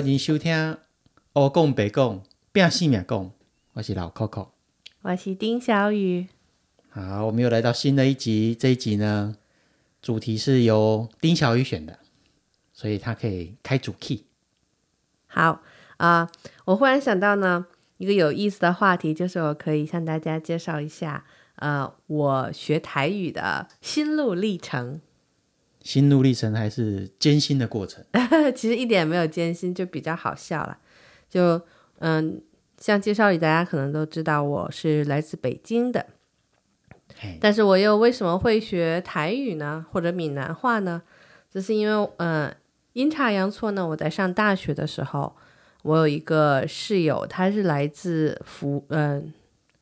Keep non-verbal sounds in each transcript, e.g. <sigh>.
欢迎收听欧讲白讲，变性命讲，我是老 Coco。我是丁小雨。好，我们又来到新的一集，这一集呢，主题是由丁小雨选的，所以他可以开主 key。好啊、我忽然想到呢，一个有意思的话题，就是我可以向大家介绍一下，呃，我学台语的心路历程。心路历程还是艰辛的过程，<laughs> 其实一点没有艰辛，就比较好笑了。就嗯，像介绍里，大家可能都知道我是来自北京的，嘿，但是我又为什么会学台语呢，或者闽南话呢？就是因为嗯，阴差阳错呢，我在上大学的时候，我有一个室友，他是来自福嗯、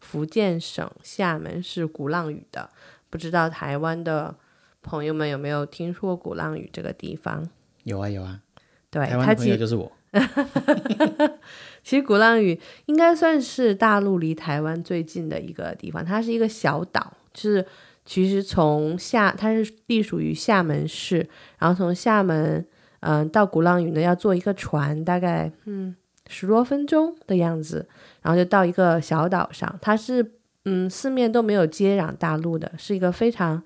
福建省厦门市鼓浪屿的，不知道台湾的朋友们有没有听说过鼓浪屿这个地方？有啊有啊，对，台湾的朋友就是我，<laughs> 其实鼓浪屿应该算是大陆离台湾最近的一个地方，它是一个小岛，就是其实从厦它是隶属于厦门市，然后从厦门嗯、到鼓浪屿呢要坐一个船，大概嗯十多分钟的样子，然后就到一个小岛上，它是嗯四面都没有接壤大陆的，是一个非常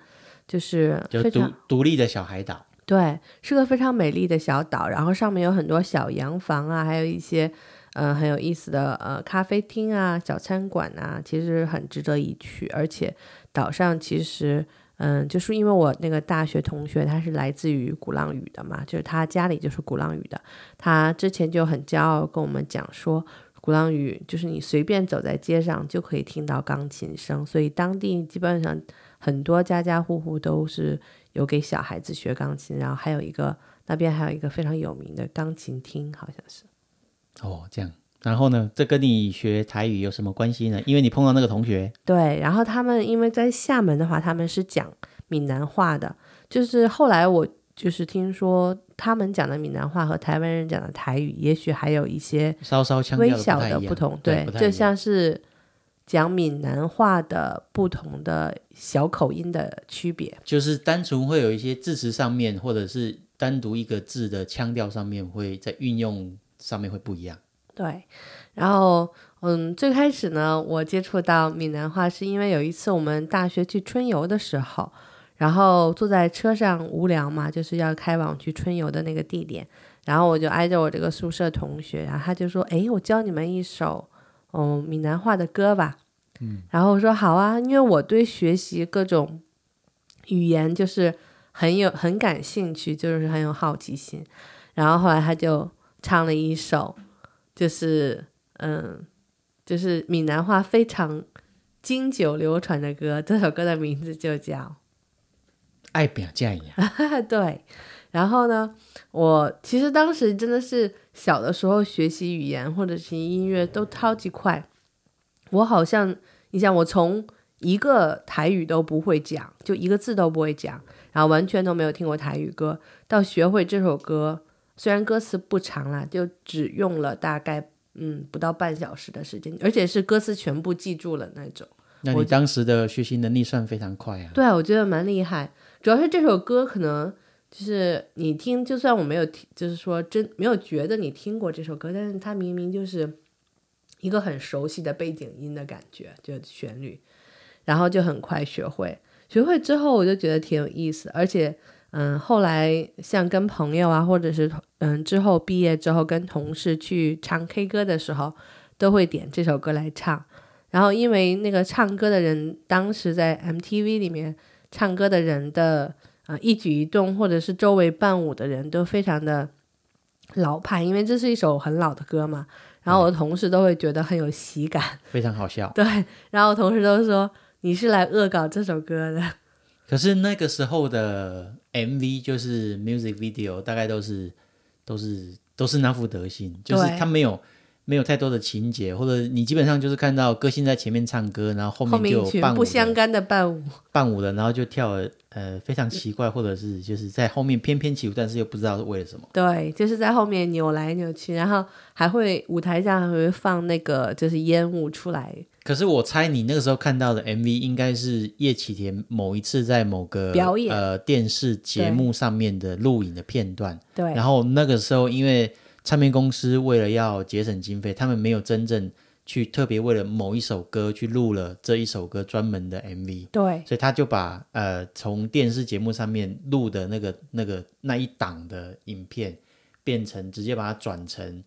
就是就独非常独立的小海岛。对，是个非常美丽的小岛，然后上面有很多小洋房啊，还有一些呃很有意思的呃咖啡厅啊、小餐馆啊，其实很值得一去。而且岛上其实嗯，就是因为我那个大学同学他是来自于鼓浪屿的嘛，就是他家里就是鼓浪屿的，他之前就很骄傲跟我们讲说。鼓浪屿就是你随便走在街上就可以听到钢琴声，所以当地基本上很多家家户户都是有给小孩子学钢琴，然后还有一个那边还有一个非常有名的钢琴厅，好像是。哦，这样。然后呢，这跟你学台语有什么关系呢？因为你碰到那个同学，对，然后他们因为在厦门的话，他们是讲闽南话的，就是后来我就是听说他们讲的闽南话和台湾人讲的台语，也许还有一些稍稍腔微小的不同，对，不就像是讲闽南话的不同的小口音的区别。就是单纯会有一些字词上面，或者是单独一个字的腔调上面，会在运用上面会不一样。对，然后嗯，最开始呢，我接触到闽南话是因为有一次我们大学去春游的时候，然后坐在车上无聊嘛，就是要开往去春游的那个地点，然后我就挨着我这个宿舍同学，然后他就说：“诶，我教你们一首嗯闽南话的歌吧。”嗯，然后我说好啊，因为我对学习各种语言就是很有很感兴趣，就是很有好奇心。然后后来他就唱了一首。就是嗯，就是闽南话非常经久流传的歌，这首歌的名字就叫爱表嫁呀，<laughs> 对。然后呢，我其实当时真的是小的时候学习语言或者是音乐都超级快，我好像你想我从一个台语都不会讲，就一个字都不会讲，然后完全都没有听过台语歌，到学会这首歌。虽然歌词不长啦，就只用了大概嗯不到半小时的时间，而且是歌词全部记住了那种。那你当时的学习能力算非常快啊。对啊，我觉得蛮厉害。主要是这首歌可能就是你听，就算我没有听，就是说真没有觉得你听过这首歌，但是它明明就是一个很熟悉的背景音的感觉，就旋律，然后就很快学会。学会之后，我就觉得挺有意思，而且。嗯，后来像跟朋友啊，或者是嗯之后毕业之后跟同事去唱 K 歌的时候，都会点这首歌来唱。然后因为那个唱歌的人，当时在 MTV 里面唱歌的人的呃一举一动，或者是周围伴舞的人都非常的老派，因为这是一首很老的歌嘛。然后我的同事都会觉得很有喜感，<laughs> 非常好笑。对，然后我同事都说你是来恶搞这首歌的。<laughs> 可是那个时候的 MV 就是 music video，大概都是都是都是那副德行，就是他没有没有太多的情节，或者你基本上就是看到歌星在前面唱歌，然后后后面就有伴舞不相干的伴舞，伴舞的，然后就跳了呃非常奇怪，或者是就是在后面翩翩起舞，但是又不知道是为了什么。对，就是在后面扭来扭去，然后还会舞台上还会放那个就是烟雾出来，可是我猜你那个时候看到的 MV 应该是叶启田某一次在某个表演。呃电视节目上面的录影的片段，对。然后那个时候因为唱片公司为了要节省经费，他们没有真正去特别为了某一首歌去录了这一首歌专门的 MV，对，所以他就把呃从电视节目上面录的那个那个那一档的影片，变成直接把它转成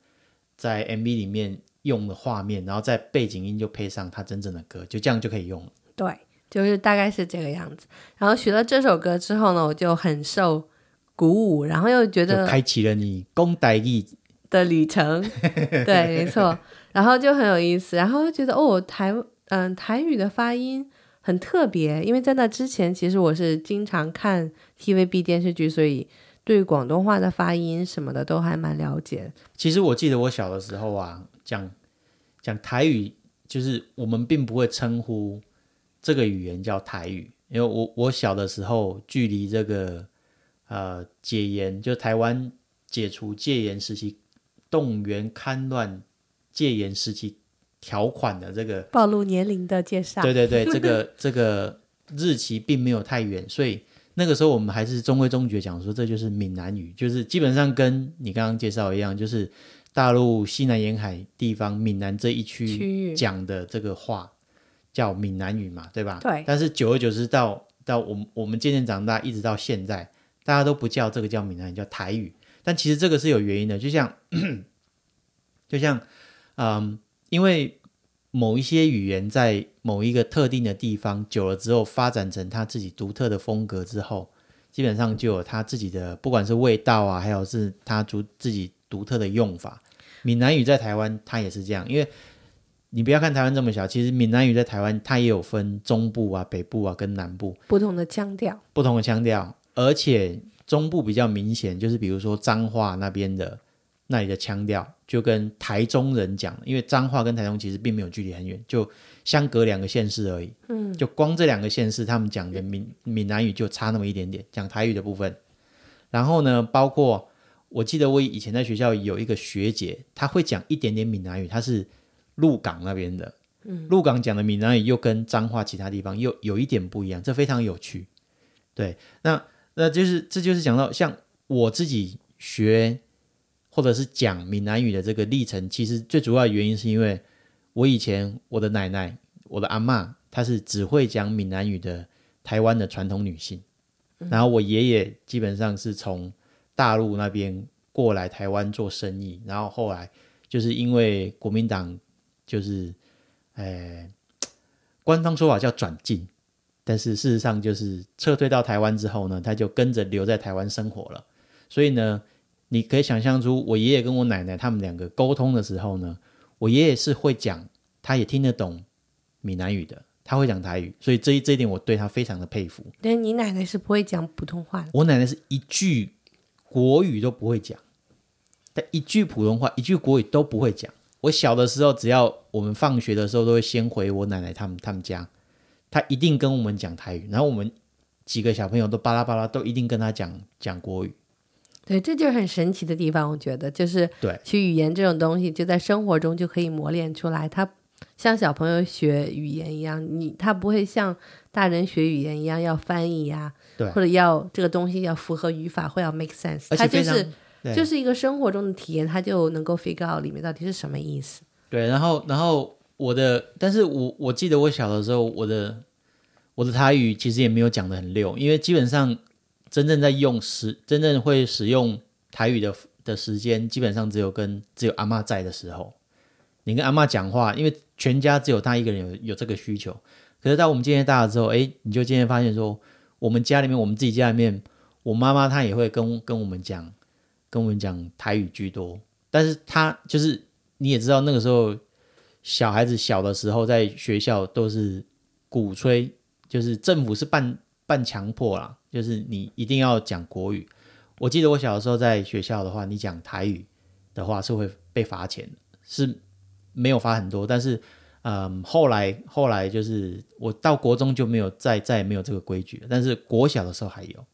在 MV 里面用的画面，然后在背景音就配上他真正的歌，就这样就可以用了。对，就是大概是这个样子。然后学了这首歌之后呢，我就很受鼓舞，然后又觉得开启了你公台语的旅程，<laughs> 对，没错。然后就很有意思，然后就觉得哦，台嗯台语的发音很特别，因为在那之前，其实我是经常看 TVB 电视剧，所以对广东话的发音什么的都还蛮了解。其实我记得我小的时候啊，讲讲台语，就是我们并不会称呼这个语言叫台语，因为我我小的时候距离这个呃解严，就台湾解除戒严时期动员戡乱戒严时期条款的这个暴露年龄的介绍，对对对，<laughs> 这个这个日期并没有太远，所以那个时候我们还是中规中矩地讲说，这就是闽南语，就是基本上跟你刚刚介绍一样，就是大陆西南沿海地方闽南这一区区域讲的这个话叫闽南语嘛，对吧？对但是久而久之到到我们我们渐渐长大，一直到现在，大家都不叫这个叫闽南语，叫台语。但其实这个是有原因的，就像 <clears throat> 就像嗯，因为某一些语言在某一个特定的地方久了之后，发展成它自己独特的风格之后，基本上就有它自己的，不管是味道啊，还有是它独自己独特的用法。闽南语在台湾它也是这样，因为你不要看台湾这么小，其实闽南语在台湾它也有分中部啊、北部啊跟南部。不同的腔调，不同的腔调，而且中部比较明显，就是比如说彰化那边的那里的腔调，就跟台中人讲，因为彰化跟台中其实并没有距离很远，就相隔两个县市而已。嗯，就光这两个县市，他们讲的闽闽南语就差那么一点点，讲台语的部分。然后呢，包括我记得我以前在学校有一个学姐，她会讲一点点闽南语，她是鹿港那边的。嗯，鹿港讲的闽南语又跟彰化其他地方又有一点不一样，这非常有趣。对，那那就是这就是讲到像我自己学或者是讲闽南语的这个历程，其实最主要的原因是因为我以前我的奶奶、我的阿嬷，她是只会讲闽南语的台湾的传统女性，然后我爷爷基本上是从大陆那边过来台湾做生意，然后后来就是因为国民党就是，呃，官方说法叫转进，但是事实上就是撤退到台湾之后呢，他就跟着留在台湾生活了。所以呢，你可以想象出我爷爷跟我奶奶他们两个沟通的时候呢，我爷爷是会讲，他也听得懂闽南语的，他会讲台语，所以这一这一点我对他非常的佩服。但你奶奶是不会讲普通话的，我奶奶是一句国语都不会讲，但一句普通话、一句国语都不会讲。我小的时候，只要我们放学的时候，都会先回我奶奶他们他们家，她一定跟我们讲台语，然后我们几个小朋友都巴拉巴拉，都一定跟他讲讲国语。对，这就是很神奇的地方。我觉得就是对，其实语言这种东西，就在生活中就可以磨练出来。他像小朋友学语言一样，你他不会像大人学语言一样要翻译呀、对或者要这个东西要符合语法，会要 make sense。而且非常它就是对就是一个生活中的体验，他就能够 figure out 里面到底是什么意思。对，然后然后我的，但是我我记得我小的时候，我的我的台语其实也没有讲的很溜，因为基本上真正在用使真正会使用台语的的时间，基本上只有跟只有阿嬷在的时候，你跟阿嬷讲话，因为全家只有她一个人有有这个需求。可是到我们渐渐大了之后，哎，你就渐渐发现说，我们家里面，我们自己家里面，我妈妈她也会跟跟我们讲，跟我们讲台语居多，但是她就是你也知道，那个时候小孩子小的时候，在学校都是鼓吹，就是政府是半半强迫啦，就是你一定要讲国语。我记得我小的时候在学校的话，你讲台语的话是会被罚钱，是没有罚很多，但是嗯，后来后来就是我到国中就没有再再也没有这个规矩了，但是国小的时候还有。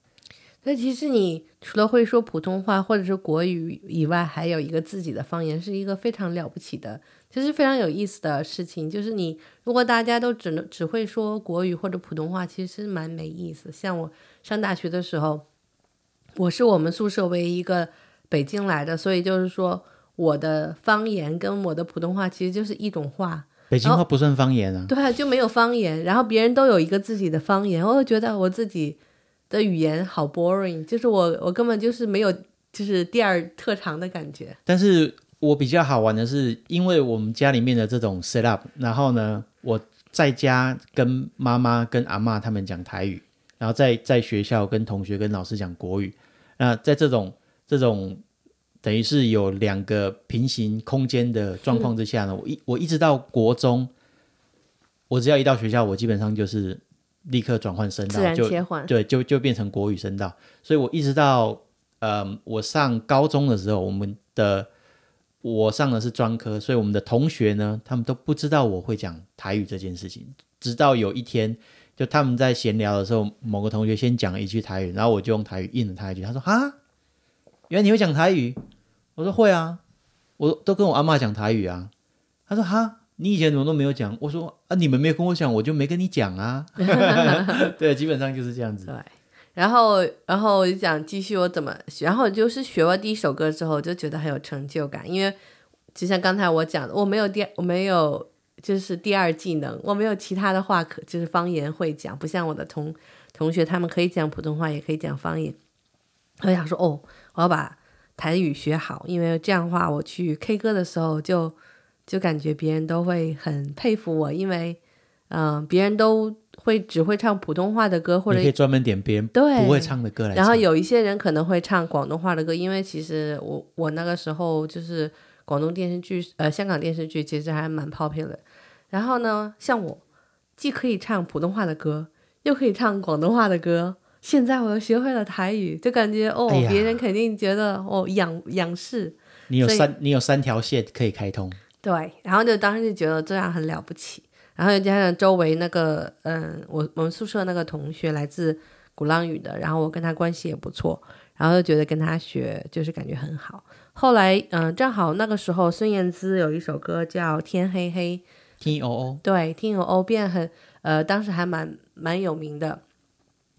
那其实你除了会说普通话或者是国语以外，还有一个自己的方言，是一个非常了不起的，就是非常有意思的事情。就是你如果大家都只能只会说国语或者普通话，其实蛮没意思。像我上大学的时候，我是我们宿舍唯一一个北京来的，所以就是说我的方言跟我的普通话其实就是一种话。北京话不算方言啊。对啊，就没有方言，然后别人都有一个自己的方言，我就觉得我自己的语言好 boring，就是我我根本就是没有就是第二特长的感觉。但是我比较好玩的是，因为我们家里面的这种 set up，然后呢，我在家跟妈妈跟阿妈他们讲台语，然后在在学校跟同学跟老师讲国语。那在这种这种等于是有两个平行空间的状况之下呢，我一我一直到国中，我只要一到学校，我基本上就是立刻转换声道，就对，就就变成国语声道。所以我一直到呃我上高中的时候，我们的我上的是专科，所以我们的同学呢，他们都不知道我会讲台语这件事情。直到有一天，就他们在闲聊的时候，某个同学先讲了一句台语，然后我就用台语应了他一句，他说：“哈，原来你会讲台语？”我说：“会啊，我都跟我阿嬷讲台语啊。”他说：“哈。”你以前怎么都没有讲？我说啊，你们没有跟我讲，我就没跟你讲啊。<laughs> 对，基本上就是这样子。对，然后然后我就想继续我怎么学，然后就是学完第一首歌之后，就觉得很有成就感，因为就像刚才我讲的，我没有第我没有就是第二技能，我没有其他的话可就是方言会讲，不像我的同同学他们可以讲普通话，也可以讲方言。我想说哦，我要把台语学好，因为这样的话我去 K 歌的时候就。就感觉别人都会很佩服我，因为，嗯，别人都会只会唱普通话的歌，或者可以专门点别人对不会唱的歌来。然后有一些人可能会唱广东话的歌，因为其实我我那个时候就是广东电视剧，呃，香港电视剧其实还蛮 popular。然后呢，像我既可以唱普通话的歌，又可以唱广东话的歌，现在我又学会了台语，就感觉哦，别人肯定觉得哦仰仰视。你有三，你有三条线可以开通。对，然后就当时就觉得这样很了不起，然后又加上周围那个，嗯，我我们宿舍那个同学来自鼓浪屿的，然后我跟他关系也不错，然后就觉得跟他学就是感觉很好。后来，嗯，正好那个时候孙燕姿有一首歌叫《天黑黑》，T O O，对，T O O 变很，呃，当时还蛮蛮有名的，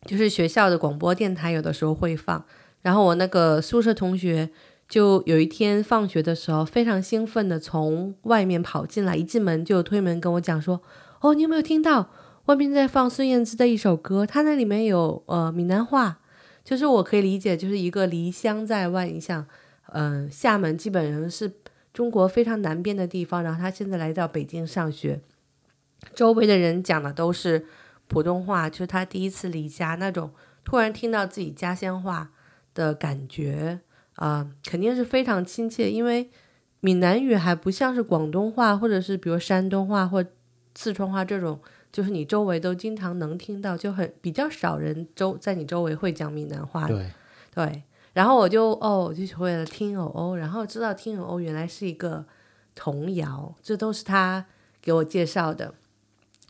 就是学校的广播电台有的时候会放，然后我那个宿舍同学。就有一天放学的时候，非常兴奋的从外面跑进来，一进门就推门跟我讲说：“哦，你有没有听到外面在放孙燕姿的一首歌？它那里面有呃闽南话，就是我可以理解，就是一个离乡在外，你像嗯厦门基本上是中国非常南边的地方，然后他现在来到北京上学，周围的人讲的都是普通话，就是他第一次离家那种突然听到自己家乡话的感觉。”啊，肯定是非常亲切，因为闽南语还不像是广东话，或者是比如山东话或四川话这种，就是你周围都经常能听到，就很比较少人周在你周围会讲闽南话。对对，然后我就哦，我就学会了听偶哦，然后知道听偶哦原来是一个童谣，这都是他给我介绍的。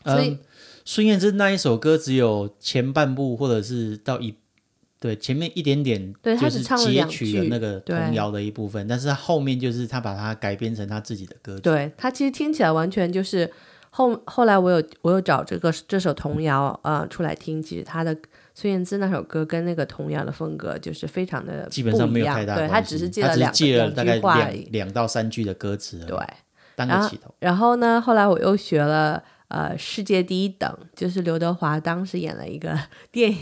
所以孙燕姿那一首歌只有前半部，或者是到一。对，前面一点点就是截取了那个童谣的一部分，但是他后面就是他把它改编成他自己的歌曲。对他其实听起来完全就是后后来我有我有找这个这首童谣啊出来听，其实他的孙燕姿那首歌跟那个童谣的风格就是非常的基本上没有太大对他只是借了两大概两两到三句的歌词，对，当个起头。然后呢，后来我又学了。呃，世界第一等就是刘德华当时演了一个 <laughs> 电影。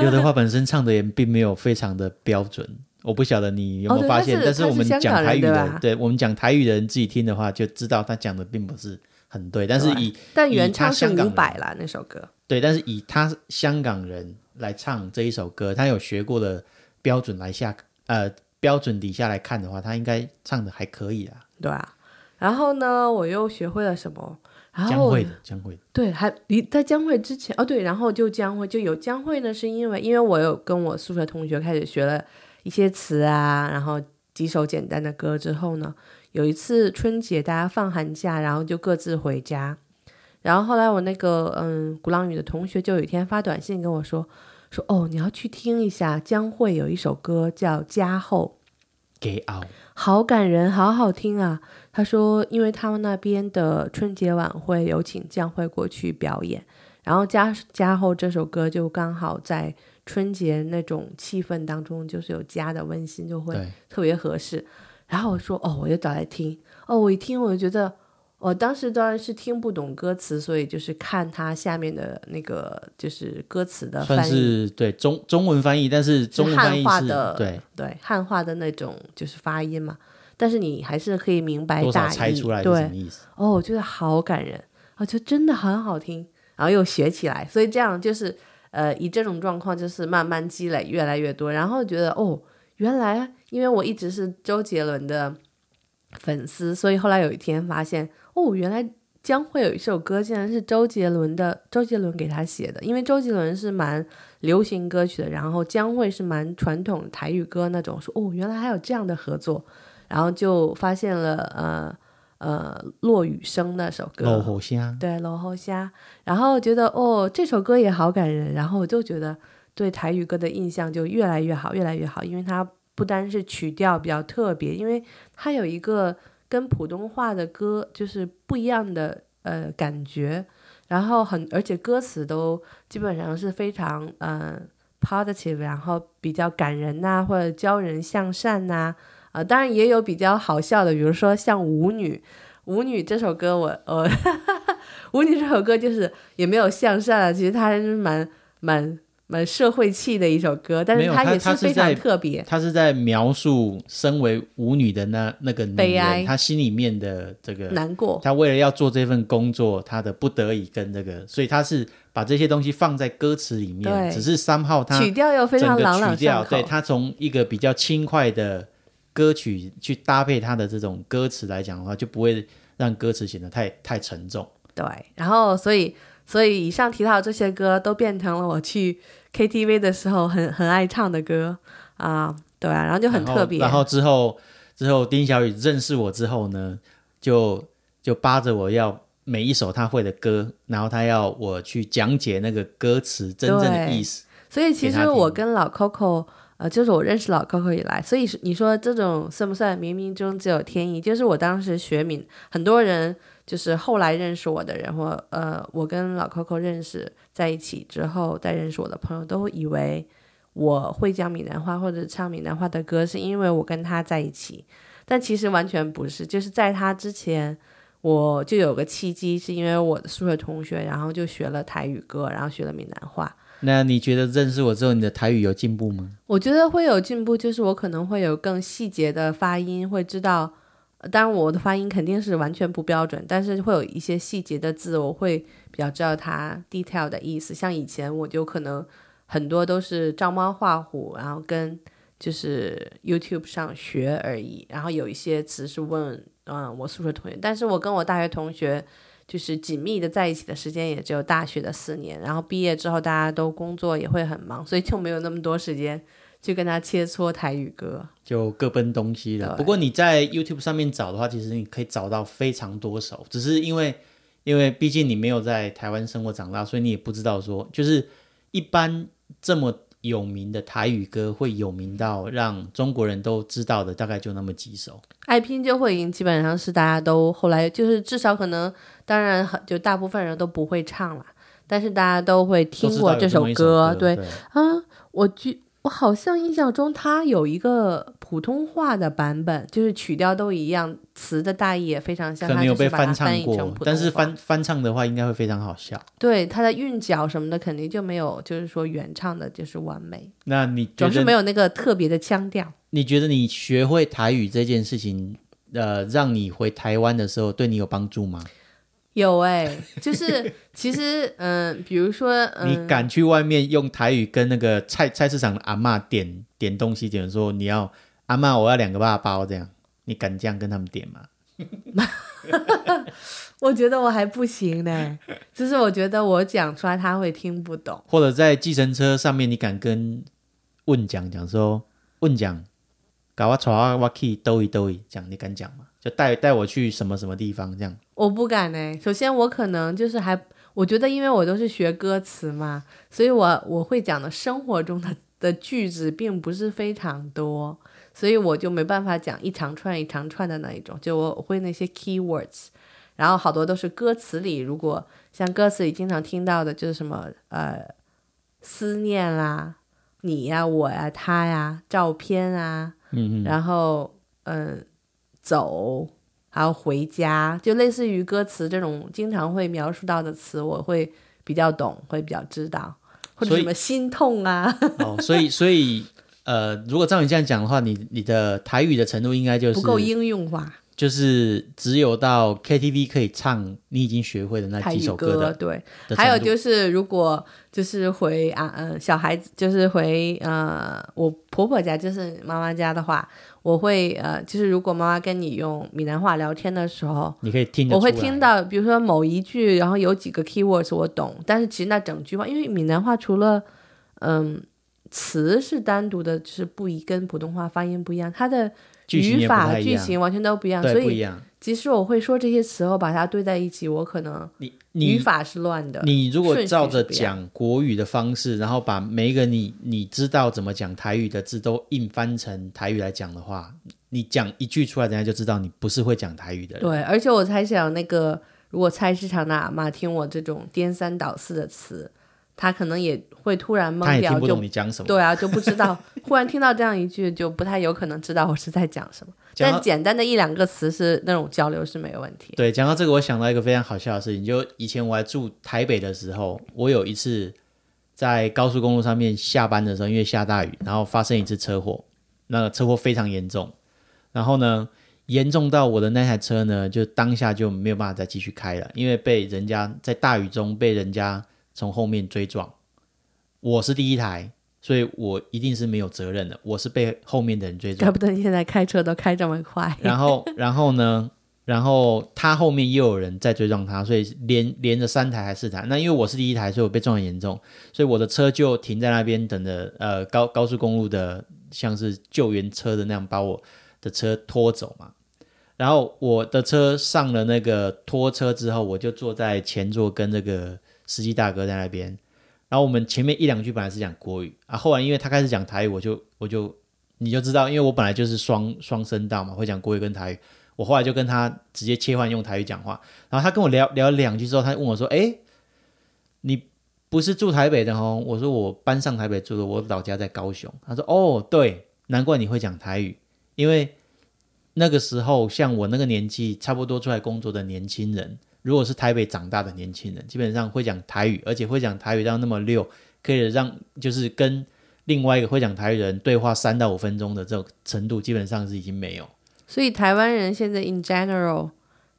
刘德华本身唱的也并没有非常的标准，我不晓得你有没有发现。但是我们讲台语的，对我们讲台语的人自己听的话，就知道他讲的并不是很对。但是以但原唱是伍佰啦那首歌。对，但是以他香港人来唱这一首歌，他有学过的标准来下呃标准底下来看的话，他应该唱的还可以啊。对啊，然后呢，我又学会了什么？江会的，江会的，对，还离在江会之前哦，对，然后就江会就有江会呢，是因为因为我有跟我宿舍同学开始学了一些词啊，然后几首简单的歌之后呢，有一次春节大家放寒假，然后就各自回家，然后后来我那个嗯鼓浪屿的同学就有一天发短信跟我说说哦，你要去听一下江会有一首歌叫《家后》，好感人，好好听啊。他说，因为他们那边的春节晚会有请将会过去表演，然后加加后这首歌就刚好在春节那种气氛当中，就是有家的温馨，就会，特别合适。然后我说哦，我就找来听，哦，我一听我就觉得，我当时当然是听不懂歌词，所以就是看它下面的那个就是歌词的翻译，是对中中文翻译，但是中文翻译是汉化的对对汉化的那种就是发音嘛，但是你还是可以明白大意，猜出来对什么意思。哦，我觉得好感人啊，就真的很好听，然后又学起来，所以这样就是呃，以这种状况就是慢慢积累越来越多，然后觉得哦，原来因为我一直是周杰伦的粉丝，所以后来有一天发现哦，原来将会有一首歌竟然是周杰伦的，周杰伦给他写的，因为周杰伦是蛮流行歌曲的，然后将会是蛮传统台语歌那种，说哦，原来还有这样的合作，然后就发现了呃。呃，落雨声那首歌，落后虾，对，落后虾，然后觉得哦，这首歌也好感人，然后我就觉得对台语歌的印象就越来越好，越来越好，因为它不单是曲调比较特别，因为它有一个跟普通话的歌就是不一样的呃感觉，然后很而且歌词都基本上是非常嗯、呃 positive，然后比较感人呐、或者教人向善呐、啊，当然也有比较好笑的，比如说像《舞女》，《舞女》这首歌我，我 <laughs> 舞女》这首歌就是也没有向善啊，其实它还是蛮蛮蛮社会气的一首歌，但是它也非常特别。他是在描述身为舞女的那那个女悲哀人，她心里面的这个，难过，她为了要做这份工作，她的不得已跟这个，所以她是把这些东西放在歌词里面，对只是三号它曲调又非常朗朗上口。对她从一个比较轻快的歌曲去搭配她的这种歌词来讲的话，就不会让歌词显得太太沉重。对，然后所以所以以上提到这些歌都变成了我去 KTV 的时候很很爱唱的歌啊，对啊，然后就很特别。然后之后之后，丁小雨认识我之后呢，就就扒着我要每一首他会的歌，然后他要我去讲解那个歌词真正的意思。所以其实我跟老 Coco，呃，就是我认识老 Coco 以来，所以是你说这种算不算冥冥中自有天意？就是我当时学闽，很多人就是后来认识我的人，或呃，我跟老 Coco 认识在一起之后，再认识我的朋友，都以为我会讲闽南话或者唱闽南话的歌，是因为我跟他在一起，但其实完全不是，就是在他之前。我就有个契机，是因为我的宿舍同学，然后就学了台语歌，然后学了闽南话，那你觉得认识我之后，你的台语有进步吗？我觉得会有进步，就是我可能会有更细节的发音，会知道。当然，我的发音肯定是完全不标准，但是会有一些细节的字，我会比较知道它 detail 的意思。像以前我就可能很多都是照猫画虎，然后跟就是 YouTube 上学而已。然后有一些词是问嗯我宿舍同学，但是我跟我大学同学就是紧密的在一起的时间也只有大学的四年，然后毕业之后大家都工作也会很忙，所以就没有那么多时间去跟他切磋台语歌。就各奔东西了。不过你在 YouTube 上面找的话，其实你可以找到非常多首，只是因为因为毕竟你没有在台湾生活长大，所以你也不知道说，就是一般这么有名的台语歌会有名到让中国人都知道的，大概就那么几首。爱拼就会赢，基本上是大家都后来就是至少可能，当然很就大部分人都不会唱了，但是大家都会听过这首歌，对对，啊，我觉我好像印象中它有一个普通话的版本，就是曲调都一样，词的大意也非常像，可能有被翻唱过但是翻翻唱的话应该会非常好笑。对它的韵脚什么的肯定就没有，就是说原唱的就是完美，那你总是没有那个特别的腔调。你觉得你学会台语这件事情，呃，让你回台湾的时候对你有帮助吗？有哎、就是其实嗯、比如说嗯，你敢去外面用台语跟那个菜菜市场的阿妈点点东西，点说你要阿妈我要两个爸包这样，你敢这样跟他们点吗？<laughs> 我觉得我还不行呢，就是我觉得我讲出来他会听不懂。或者在计程车上面，你敢跟问讲讲说问讲，搞我带我去兜一兜一，这样你敢讲吗？就带带我去什么什么地方这样？我不敢呢。首先，我可能就是还，我觉得因为我都是学歌词嘛，所以我我会讲的生活中的的句子并不是非常多，所以我就没办法讲一长串一长串的那一种。就我会那些 keywords，然后好多都是歌词里，如果像歌词里经常听到的，就是什么呃思念啦，你呀、我呀、他呀、照片啊，嗯嗯，然后嗯、走，还有回家，就类似于歌词这种经常会描述到的词，我会比较懂，会比较知道，或者什么心痛啊，哦，所以 <laughs> 所以呃，如果照你这样讲的话，你你的台语的程度应该就是不够应用化。就是只有到 KTV 可以唱你已经学会的那几首歌的对，还有就是，如果就是回啊，嗯、小孩子就是回呃，我婆婆家，就是妈妈家的话，我会呃，就是如果妈妈跟你用闽南话聊天的时候，你可以听我会听到，比如说某一句，然后有几个 keywords 我懂，但是其实那整句话，因为闽南话除了嗯词是单独的，就是不一跟普通话发音不一样，它的语法句型完全都不一样，所以不一样。即使我会说这些词后把它堆在一起，我可能你语你法是乱的。你如果照着讲国语的方式，然后把每一个你你知道怎么讲台语的字都硬翻成台语来讲的话，你讲一句出来，人家就知道你不是会讲台语的人。对，而且我猜想，那个如果菜市场的阿妈听我这种颠三倒四的词，她可能也会突然懵掉，听不就懂你讲什么。对啊，就不知道。忽然听到这样一句，就不太有可能知道我是在讲什么。但简单的一两个词是那种交流是没有问题。对，讲到这个，我想到一个非常好笑的事情，就以前我还住台北的时候，我有一次在高速公路上面下班的时候，因为下大雨，然后发生一次车祸，那个车祸非常严重，然后呢，严重到我的那台车呢，就当下就没有办法再继续开了，因为被人家在大雨中被人家从后面追撞，我是第一台，所以我一定是没有责任的，我是被后面的人追撞怪。不得你现在开车都开这么快。然后，然后呢？然后他后面又有人在追撞他，所以连连着三台还是四台。那因为我是第一台，所以我被撞很严重，所以我的车就停在那边等着呃高高速公路的像是救援车的那样把我的车拖走嘛。然后我的车上了那个拖车之后，我就坐在前座跟这个司机大哥在那边。然后我们前面一两句本来是讲国语啊，后来因为他开始讲台语，我就我就你就知道，因为我本来就是双双声道嘛，会讲国语跟台语。我后来就跟他直接切换用台语讲话，然后他跟我聊聊两句之后，他问我说：“哎，你不是住台北的哦？”我说：“我搬上台北住的，我老家在高雄。”他说：“哦，对，难怪你会讲台语，因为那个时候像我那个年纪，差不多出来工作的年轻人，如果是台北长大的年轻人，基本上会讲台语，而且会讲台语到那么溜，可以让就是跟另外一个会讲台语的人对话三到五分钟的这种程度，基本上是已经没有。”所以台湾人现在 in general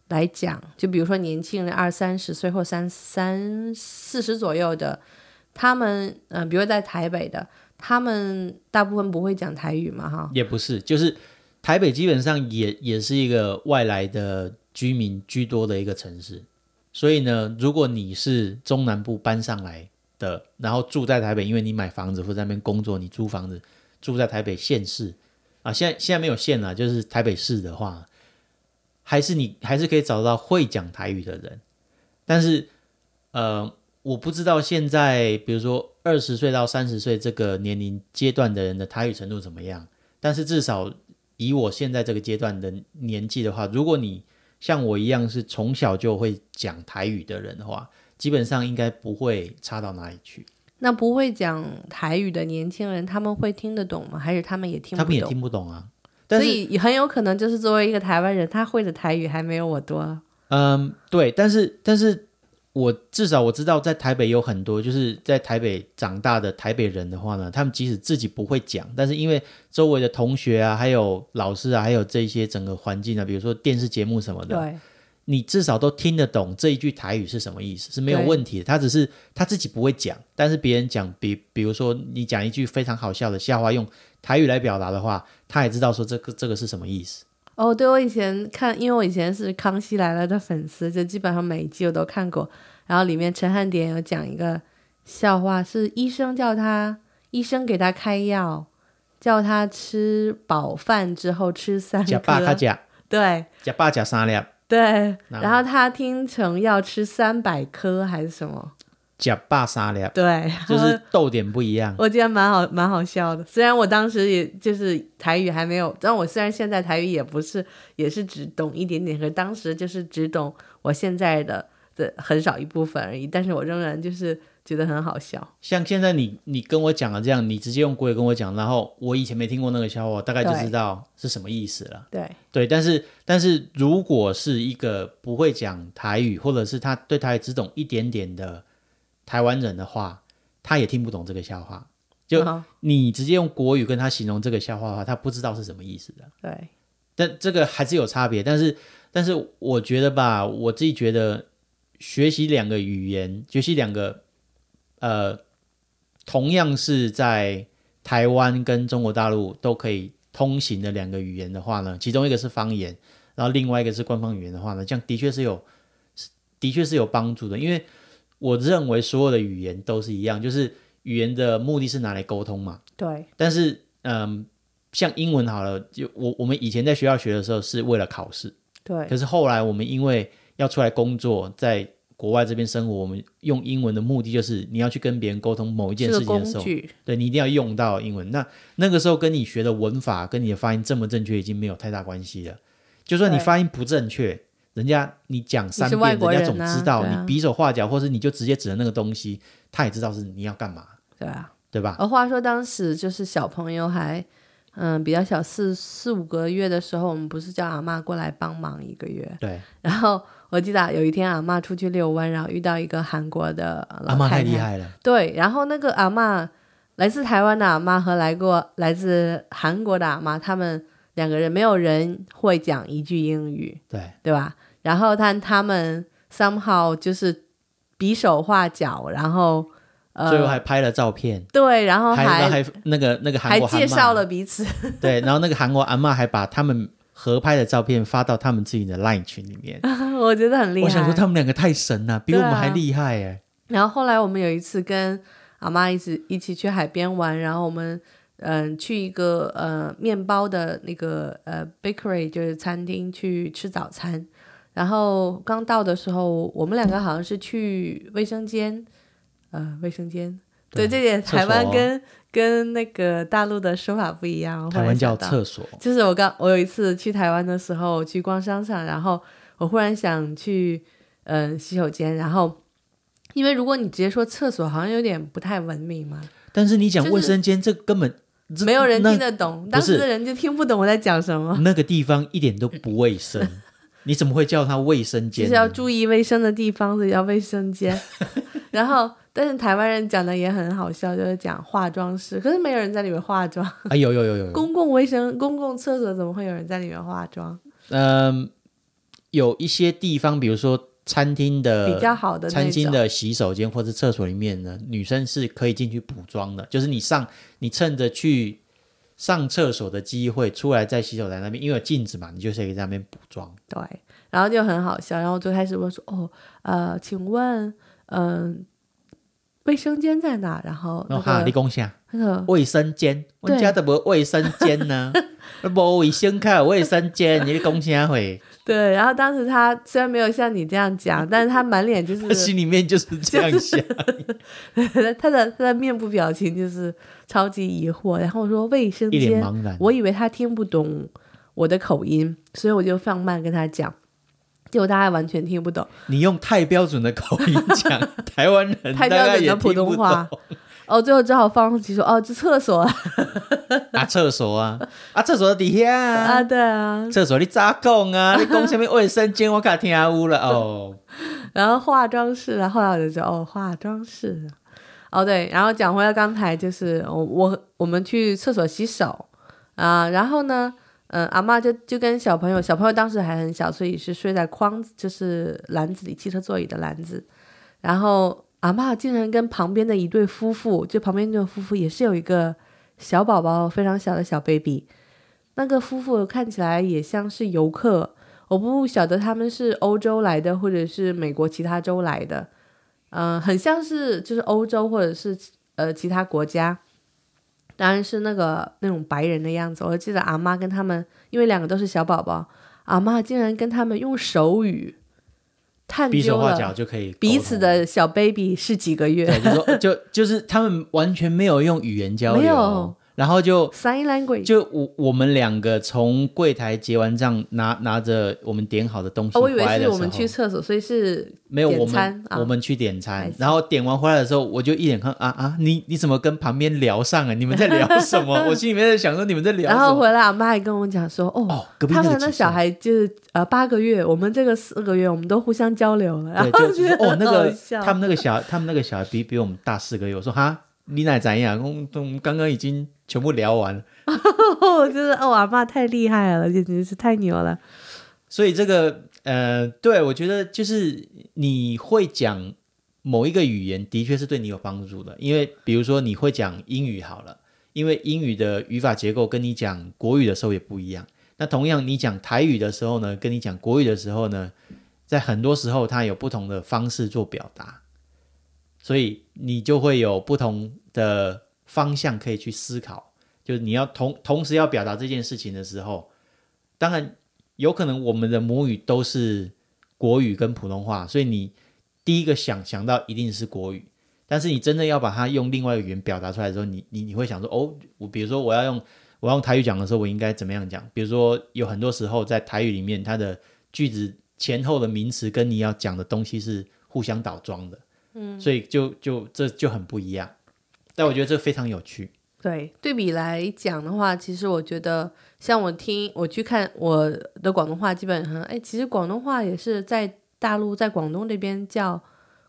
来讲，就比如说年轻人二三十岁或三三四十左右的，他们嗯、呃比如在台北的，他们大部分不会讲台语嘛，哈。也不是，就是台北基本上也也是一个外来的居民居多的一个城市，所以呢，如果你是中南部搬上来的，然后住在台北，因为你买房子或在那边工作，你租房子住在台北县市啊，现在现在没有县了，就是台北市的话，还是你还是可以找到会讲台语的人，但是呃，我不知道现在比如说二十岁到三十岁这个年龄阶段的人的台语程度怎么样。但是至少以我现在这个阶段的年纪的话，如果你像我一样是从小就会讲台语的人的话，基本上应该不会差到哪里去。那不会讲台语的年轻人，他们会听得懂吗？还是他们也听不懂？他们也听不懂啊。所以很有可能就是作为一个台湾人，他会的台语还没有我多。嗯，对，但是，但是我至少我知道，在台北有很多就是在台北长大的台北人的话呢，他们即使自己不会讲，但是因为周围的同学啊，还有老师啊，还有这些整个环境啊，比如说电视节目什么的，对，你至少都听得懂这一句台语是什么意思，是没有问题的。他只是他自己不会讲，但是别人讲，比比如说你讲一句非常好笑的笑话，用台语来表达的话，他也知道说这个这个是什么意思。哦，对，我以前看，因为我以前是《康熙来了》的粉丝，就基本上每一季我都看过。然后里面陈汉典有讲一个笑话，是医生叫他，医生给他开药，叫他吃饱饭之后吃三颗，对。假爸假三粒，对，然然后他听成要吃三百颗还是什么，假霸沙了，对，就是逗点不一样。<laughs> 我觉得蛮好，蛮好笑的。虽然我当时也就是台语还没有，但我虽然现在台语也不是，也是只懂一点点，可当时就是只懂我现在的的很少一部分而已。但是我仍然就是觉得很好笑。像现在你你跟我讲了这样，你直接用国语跟我讲，然后我以前没听过那个笑话，大概就知道是什么意思了。对，对，但是但是如果是一个不会讲台语，或者是他对台语只懂一点点的台湾人的话，他也听不懂这个笑话。就嗯你直接用国语跟他形容这个笑话的话，他不知道是什么意思的。对，但这个还是有差别，但是但是我觉得吧，我自己觉得学习两个语言，学习两个呃，同样是在台湾跟中国大陆都可以通行的两个语言的话呢，其中一个是方言，然后另外一个是官方语言的话呢，这样的确是有的确是有帮助的，因为我认为所有的语言都是一样，就是语言的目的是拿来沟通嘛，对，但是，嗯，像英文好了，就我我们以前在学校学的时候是为了考试，对，可是后来我们因为要出来工作，在国外这边生活，我们用英文的目的就是你要去跟别人沟通某一件事情的时候，对你一定要用到英文。那那个时候跟你学的文法跟你的发音正不正确已经没有太大关系了。就算你发音不正确，人家你讲三遍，人家总知道，啊你比手画脚，或是你就直接指着那个东西，他也知道是你要干嘛，对啊，对吧？而话说当时就是小朋友还嗯比较小，四四五个月的时候，我们不是叫阿嬷过来帮忙一个月，对，然后我记得有一天阿嬷出去遛弯，然后遇到一个韩国的老阿妈太太太厉害了。对，然后那个阿嬷来自台湾的阿嬷和来过来自韩国的阿妈，他们两个人没有人会讲一句英语，对，对吧？然后他他们 somehow 就是比手画脚，然后呃，最后还拍了照片，对，然后还还还那个那个韩国还介绍了彼此，<laughs> 对，然后那个韩国阿妈还把他们合拍的照片发到他们自己的 LINE 群里面。<laughs> 我觉得很厉害。我想说他们两个太神了，比我们还厉害哎。然后后来我们有一次跟阿妈一起一起去海边玩，然后我们嗯、去一个呃面包的那个呃 bakery 就是餐厅去吃早餐。然后刚到的时候，我们两个好像是去卫生间，呃，卫生间。对，对这点台湾跟跟那个大陆的说法不一样。台湾叫厕所，就是我刚我有一次去台湾的时候去逛商场，然后我忽然想去嗯、呃洗手间，然后因为如果你直接说厕所，好像有点不太文明嘛，但是你讲卫生间，这根本没有人听得懂，当时的人就听不懂我在讲什么。那个地方一点都不卫生，你怎么会叫它卫生就间就？是要注意卫生的地方，所以叫卫生间。<laughs> 然后，但是台湾人讲的也很好笑，就是讲化妆室，可是没有人在里面化妆。啊，有有有有有，公共卫生、公共厕所怎么会有人在里面化妆？嗯，有一些地方，比如说餐厅的比较好的餐厅，的洗手间或者厕所里面呢，女生是可以进去补妆的，就是你上你趁着去上厕所的机会，出来在洗手台那边，因为有镜子嘛，你就是可以在那边补妆。对，然后就很好笑。然后最开始问说：“哦，呃，请问，嗯、卫生间在哪？”然后那哈，你讲啥？那个卫生间，我对家怎么卫生间呢，<laughs> 无卫生卡有卫生间，你讲啥会？对，然后当时他虽然没有像你这样讲，<laughs> 但是他满脸就他是心里面就是这样想。<laughs> 他的他的面部表情就是超级疑惑。然后我说卫生间，茫然。我以为他听不懂我的口音，所以我就放慢跟他讲，结果他还完全听不懂。你用太标准的口音讲，<laughs> 台湾人太标准的普通话懂哦，最后只好放弃说：“哦，这厕所啊，啊，厕所啊，啊，厕所底下啊啊，对啊。厕所你咋讲啊？<laughs> 你讲什么卫生间？我卡听有了哦。”然后化妆室啊，后来我就说哦，化妆室啊，哦对，然后讲回来刚才就是我我我们去厕所洗手啊、然后呢，嗯、阿妈就就跟小朋友，小朋友当时还很小，所以是睡在筐子，就是篮子里，汽车座椅的篮子，然后阿妈竟然跟旁边的一对夫妇，就旁边那对夫妇也是有一个小宝宝，非常小的小 baby，那个夫妇看起来也像是游客。我不晓得他们是欧洲来的，或者是美国其他州来的，嗯、很像是就是欧洲或者是呃其他国家，当然是那个那种白人的样子。我记得阿妈跟他们，因为两个都是小宝宝，阿妈竟然跟他们用手语探比手画脚就可以彼此的小 baby 是几个月。对，就说就就是他们完全没有用语言交没流有，然后就 sign language。就我我们两个从柜台结完账，拿拿着我们点好的东西哦，我回以为来的时候，是我们去厕所，所以是没有我点餐啊们我们去点餐然后点完回来的时候，我就一眼看啊啊，你你怎么跟旁边聊上啊？你们在聊什么？<laughs> 我心里面在想说你们在聊然什么？后回来，我妈还跟我讲说，哦，哦，隔壁他们那小孩就是呃八个月，我们这个四个月，我们都互相交流了，然，后就得哦，那个 <laughs> 他们那个小他们那个小孩比比我们大四个月。我说哈，你奶怎样？我我们刚刚已经全部聊完了。我觉得哦，阿爸太厉害了，简直是太牛了。所以这个呃，对我觉得就是你会讲某一个语言，的确是对你有帮助的。因为比如说你会讲英语好了，因为英语的语法结构跟你讲国语的时候也不一样。那同样，你讲台语的时候呢，跟你讲国语的时候呢，在很多时候它有不同的方式做表达，所以你就会有不同的方向可以去思考。就是你要同同时要表达这件事情的时候，当然有可能我们的母语都是国语跟普通话，所以你第一个想想到一定是国语，但是你真的要把它用另外一个语言表达出来的时候，你你你会想说，哦，我比如说我要用我要用台语讲的时候，我应该怎么样讲？比如说有很多时候在台语里面，它的句子前后的名词跟你要讲的东西是互相倒装的，嗯，所以就就这就很不一样。但我觉得这非常有趣，对，对比来讲的话，其实我觉得，像我听我去看我的广东话，基本上，哎，其实广东话也是在大陆，在广东这边叫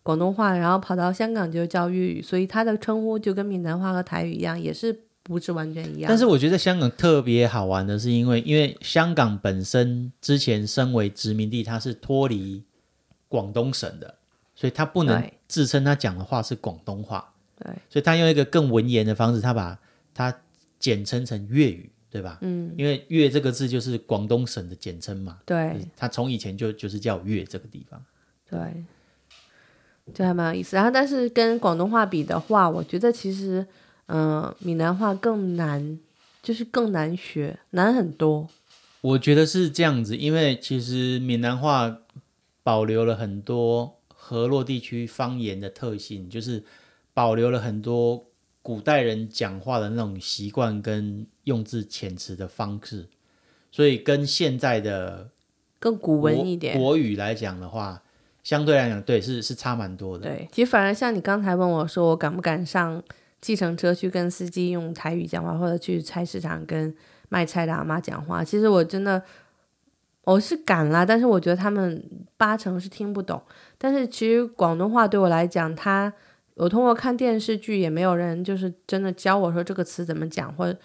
广东话，然后跑到香港就叫粤语，所以它的称呼就跟闽南话和台语一样，也是不是完全一样。但是我觉得香港特别好玩的是，因为因为香港本身之前身为殖民地，它是脱离广东省的，所以它不能对自称他讲的话是广东话，对，所以他用一个更文言的方式，他把它简称成粤语，对吧？嗯，因为“粤”这个字就是广东省的简称嘛，对就是它从以前就就是叫粤这个地方。对，这还蛮有意思。然后，但是跟广东话比的话，我觉得其实，嗯、闽南话更难，就是更难学，难很多。我觉得是这样子，因为其实闽南话保留了很多河洛地区方言的特性，就是保留了很多古代人讲话的那种习惯跟用字遣词的方式，所以跟现在的更古文一点。国语来讲的话，相对来讲，对是是差蛮多的。对，其实反而像你刚才问我说，我敢不敢上计程车去跟司机用台语讲话，或者去菜市场跟卖菜的阿妈讲话，其实我真的我是敢啦，但是我觉得他们八成是听不懂。但是其实广东话对我来讲，他我通过看电视剧，也没有人就是真的教我说这个词怎么讲，或者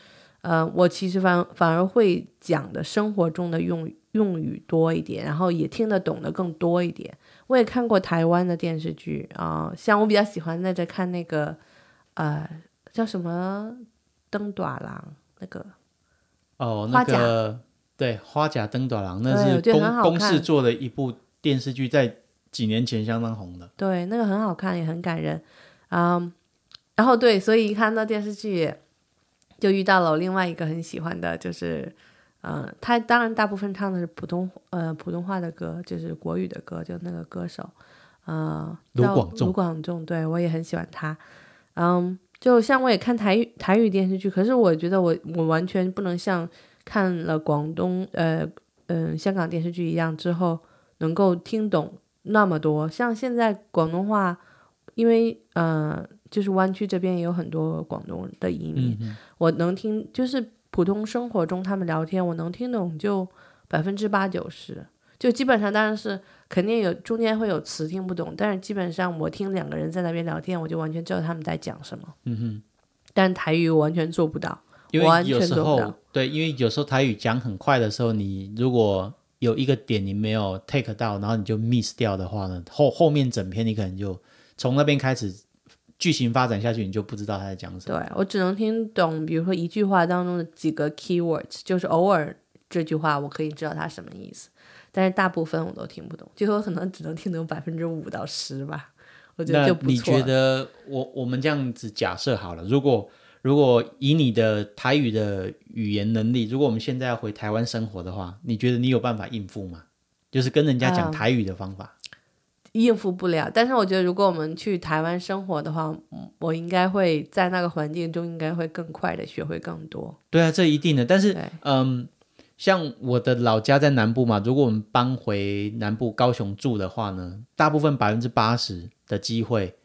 呃，我其实反反而会讲的生活中的用用语多一点，然后也听得懂的更多一点。我也看过台湾的电视剧啊、像我比较喜欢在这看那个呃叫什么《灯短郎》那个，哦，那花甲个对花甲登短郎，那是公公式做的一部电视剧，在几年前相当红的。对，那个很好看，也很感人嗯、然后对，所以看到电视剧就遇到了我另外一个很喜欢的，就是嗯，他当然大部分唱的是普通呃普通话的歌，就是国语的歌，就那个歌手呃叫卢广仲卢广仲，对我也很喜欢他。嗯，就像我也看台语台语电视剧，可是我觉得我我完全不能像看了广东呃嗯、香港电视剧一样之后能够听懂那么多。像现在广东话，因为呃就是湾区这边也有很多广东的移民，嗯，我能听就是普通生活中他们聊天，我能听懂就百分之八九十。就基本上当然是肯定有中间会有词听不懂，但是基本上我听两个人在那边聊天，我就完全知道他们在讲什么。嗯哼。但台语我完全做不到。因为有时候对，因为有时候台语讲很快的时候，你如果有一个点你没有 take 到，然后你就 miss 掉的话呢，后后面整篇你可能就从那边开始剧情发展下去，你就不知道他在讲什么。对我只能听懂，比如说一句话当中的几个 keywords，就是偶尔这句话我可以知道它什么意思，但是大部分我都听不懂，最后可能只能听懂百分之五到十吧，我觉得就不错你。觉得我我们这样子假设好了，如果如果以你的台语的语言能力，如果我们现在要回台湾生活的话，你觉得你有办法应付吗？就是跟人家讲啊台语的方法。应付不了。但是我觉得，如果我们去台湾生活的话，嗯我应该会在那个环境中，应该会更快的学会更多。对啊，这一定的。但是，嗯，像我的老家在南部嘛，如果我们搬回南部高雄住的话呢，大部分百分之八十的机会，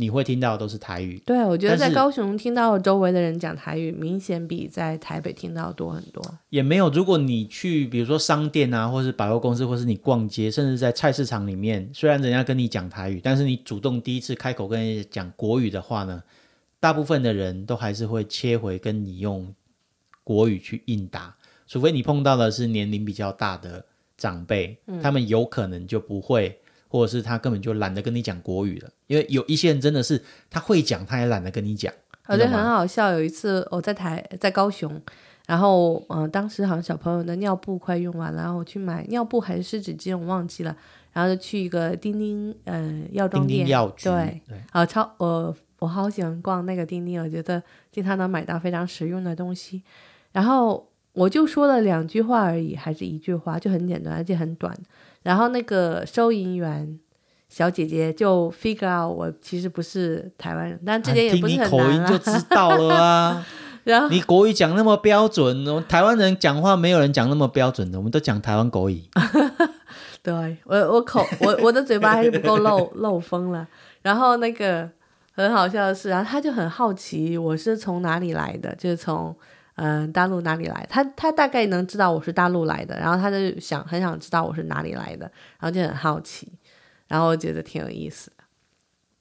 你会听到的都是台语。对，我觉得在高雄听到周围的人讲台语，明显比在台北听到多很多。也没有，如果你去比如说商店啊，或是百货公司，或是你逛街，甚至在菜市场里面，虽然人家跟你讲台语，但是你主动第一次开口跟人家讲国语的话呢，大部分的人都还是会切回跟你用国语去应答，除非你碰到的是年龄比较大的长辈，他们有可能就不会。或者是他根本就懒得跟你讲国语了，因为有一些人真的是他会讲，他也懒得跟你讲。我觉得很好笑。有一次我在台在高雄，然后嗯、呃当时好像小朋友的尿布快用完了，然后我去买尿布还是湿纸巾，我忘记了，然后就去一个叮叮呃药妆店，叮叮药局，对对，啊超我我好喜欢逛那个叮叮，我觉得经常能买到非常实用的东西。然后我就说了两句话而已，还是一句话，就很简单，而且很短。然后那个收银员小姐姐就 figure out 我其实不是台湾人，但这点也不是啊听你口。音就知道了啊。<laughs> 然后你国语讲那么标准，我台湾人讲话没有人讲那么标准的，我们都讲台湾国语。<laughs> 对我我口我我的嘴巴还是不够漏漏风了。然后那个很好笑的是，然后他就很好奇我是从哪里来的，就是从嗯、呃大陆哪里来。他他大概能知道我是大陆来的，然后他就想很想知道我是哪里来的，然后就很好奇，然后觉得挺有意思的。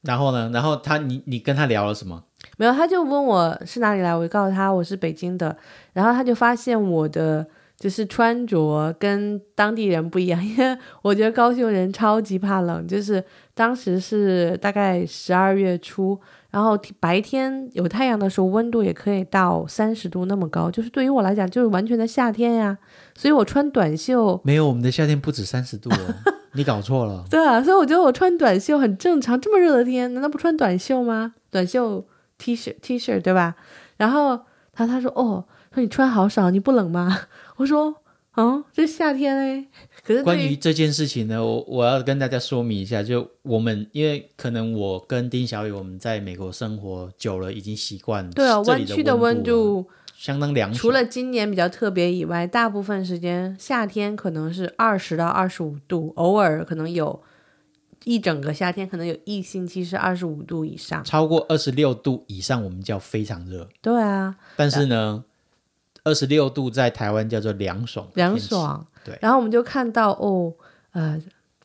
然后呢，然后他你你跟他聊了什么？没有，他就问我是哪里来，我就告诉他我是北京的，然后他就发现我的就是穿着跟当地人不一样，<laughs> 因为我觉得高雄人超级怕冷，就是当时是大概十二月初，然后白天有太阳的时候，温度也可以到三十度那么高，就是对于我来讲就是完全的夏天呀，所以我穿短袖。没有，我们的夏天不止三十度哦，<laughs> 你搞错了。对啊，所以我觉得我穿短袖很正常。这么热的天，难道不穿短袖吗？短袖 T 恤 T 恤对吧？然后他他说哦，说你穿好少，你不冷吗？<laughs> 我说嗯，这夏天哎。关于这件事情呢，我我要跟大家说明一下，就我们因为可能我跟丁小雨我们在美国生活久了，已经习惯对啊，湾区的温温度相当凉，除了今年比较特别以外，大部分时间夏天可能是二十到二十五度，偶尔可能有一整个夏天可能有一星期是二十五度以上。超过二十六度以上，我们叫非常热。对啊，但是呢，二十六度在台湾叫做凉爽，凉。爽。对然后我们就看到哦，呃，